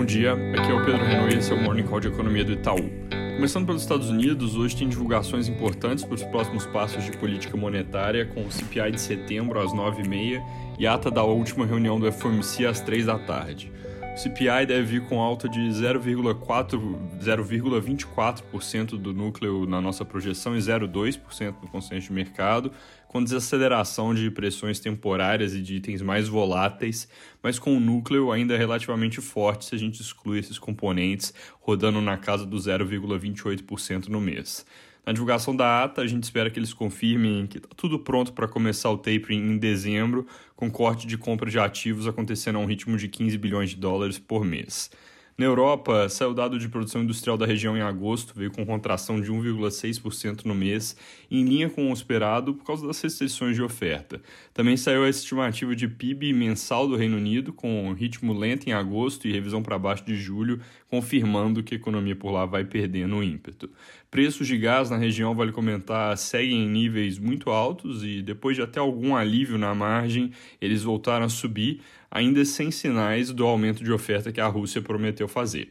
Bom dia, aqui é o Pedro Renault e esse é o Morning Call de Economia do Itaú. Começando pelos Estados Unidos, hoje tem divulgações importantes para os próximos passos de política monetária, com o CPI de setembro às 9h30 e ata da última reunião do FOMC às 3 da tarde. O CPI deve vir com alta de 0,24% do núcleo na nossa projeção e 0,2% no consenso de mercado, com desaceleração de pressões temporárias e de itens mais voláteis, mas com o núcleo ainda relativamente forte se a gente exclui esses componentes, rodando na casa do 0,28% no mês. Na divulgação da ata, a gente espera que eles confirmem que está tudo pronto para começar o tapering em dezembro, com corte de compra de ativos acontecendo a um ritmo de 15 bilhões de dólares por mês. Na Europa, saiu dado de produção industrial da região em agosto, veio com contração de 1,6% no mês, em linha com o esperado por causa das restrições de oferta. Também saiu a estimativa de PIB mensal do Reino Unido, com ritmo lento em agosto e revisão para baixo de julho, confirmando que a economia por lá vai perdendo ímpeto. Preços de gás na região, vale comentar, seguem em níveis muito altos e depois de até algum alívio na margem, eles voltaram a subir, ainda sem sinais do aumento de oferta que a Rússia prometeu fazer.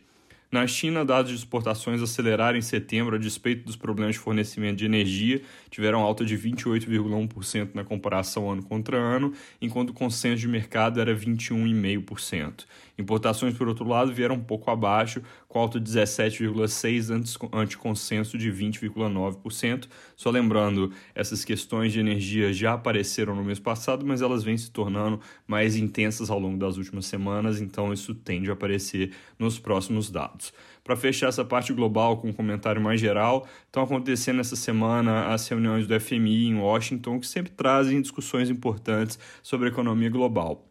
Na China, dados de exportações aceleraram em setembro a despeito dos problemas de fornecimento de energia, tiveram alta de 28,1% na comparação ano contra ano, enquanto o consenso de mercado era 21,5%. Importações, por outro lado, vieram um pouco abaixo, com alta de 17,6% ante consenso de 20,9%. Só lembrando, essas questões de energia já apareceram no mês passado, mas elas vêm se tornando mais intensas ao longo das últimas semanas, então isso tende a aparecer nos próximos dados. Para fechar essa parte global com um comentário mais geral, estão acontecendo essa semana as reuniões do FMI em Washington, que sempre trazem discussões importantes sobre a economia global.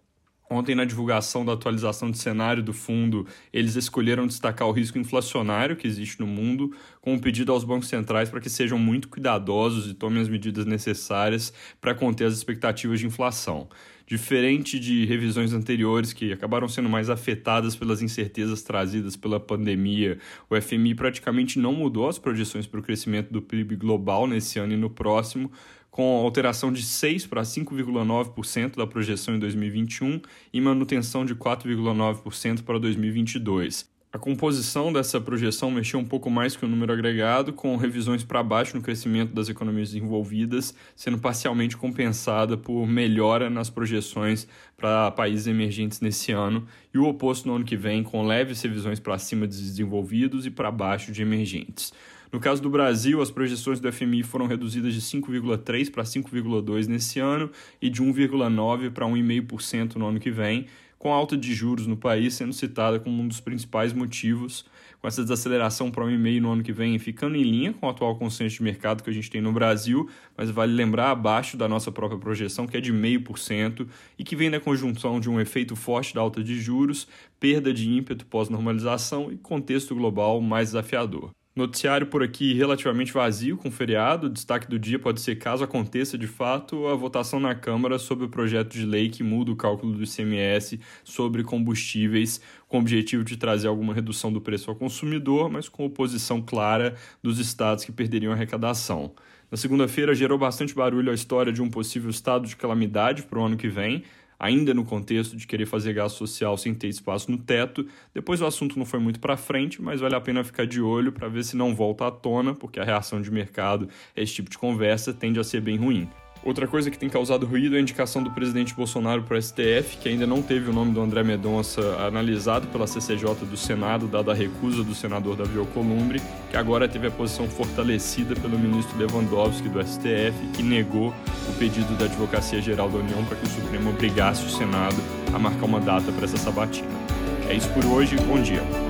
Ontem, na divulgação da atualização de cenário do fundo, eles escolheram destacar o risco inflacionário que existe no mundo, com um pedido aos bancos centrais para que sejam muito cuidadosos e tomem as medidas necessárias para conter as expectativas de inflação. Diferente de revisões anteriores que acabaram sendo mais afetadas pelas incertezas trazidas pela pandemia, o FMI praticamente não mudou as projeções para o crescimento do PIB global nesse ano e no próximo, com alteração de 6 para 5,9% da projeção em 2021 e manutenção de 4,9% para 2022. A composição dessa projeção mexeu um pouco mais que o número agregado, com revisões para baixo no crescimento das economias desenvolvidas, sendo parcialmente compensada por melhora nas projeções para países emergentes nesse ano, e o oposto no ano que vem, com leves revisões para cima de desenvolvidos e para baixo de emergentes. No caso do Brasil, as projeções do FMI foram reduzidas de 5,3% para 5,2% nesse ano e de 1,9% para 1,5% no ano que vem, com a alta de juros no país sendo citada como um dos principais motivos, com essa desaceleração para 1,5% no ano que vem, ficando em linha com o atual consenso de mercado que a gente tem no Brasil, mas vale lembrar abaixo da nossa própria projeção, que é de 0,5% e que vem da conjunção de um efeito forte da alta de juros, perda de ímpeto pós-normalização e contexto global mais desafiador. Noticiário por aqui relativamente vazio, com feriado. O destaque do dia pode ser, caso aconteça de fato, a votação na Câmara sobre o projeto de lei que muda o cálculo do ICMS sobre combustíveis, com o objetivo de trazer alguma redução do preço ao consumidor, mas com oposição clara dos estados que perderiam a arrecadação. Na segunda-feira, gerou bastante barulho a história de um possível estado de calamidade para o ano que vem ainda no contexto de querer fazer gasto social sem ter espaço no teto. Depois o assunto não foi muito para frente, mas vale a pena ficar de olho para ver se não volta à tona, porque a reação de mercado a esse tipo de conversa tende a ser bem ruim. Outra coisa que tem causado ruído é a indicação do presidente Bolsonaro para o STF, que ainda não teve o nome do André Medonça analisado pela CCJ do Senado, dada a recusa do senador Davi Alcolumbre, que agora teve a posição fortalecida pelo ministro Lewandowski do STF, que negou o pedido da Advocacia Geral da União para que o Supremo obrigasse o Senado a marcar uma data para essa sabatina. É isso por hoje, bom dia.